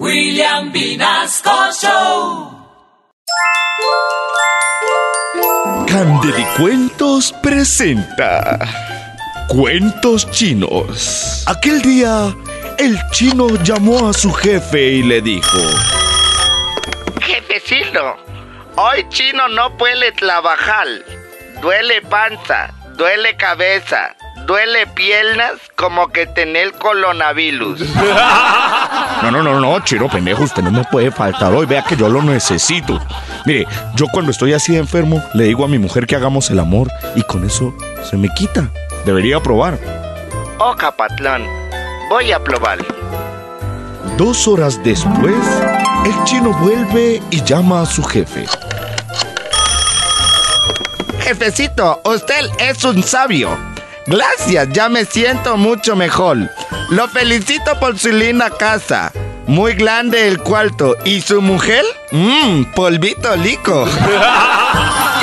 William Vinasco Show. Candelicuentos presenta Cuentos chinos. Aquel día, el chino llamó a su jefe y le dijo: Jefecito, hoy chino no puede trabajar. Duele panza, duele cabeza, duele piernas como que tener coronavirus. No, no, no, no, chino pendejo, usted no me puede faltar hoy, vea que yo lo necesito. Mire, yo cuando estoy así enfermo, le digo a mi mujer que hagamos el amor y con eso se me quita. Debería probar. Oca, patrón, voy a probar. Dos horas después, el chino vuelve y llama a su jefe. Jefecito, usted es un sabio. Gracias, ya me siento mucho mejor. Lo felicito por su linda casa. Muy grande el cuarto. ¿Y su mujer? Mmm, polvito lico.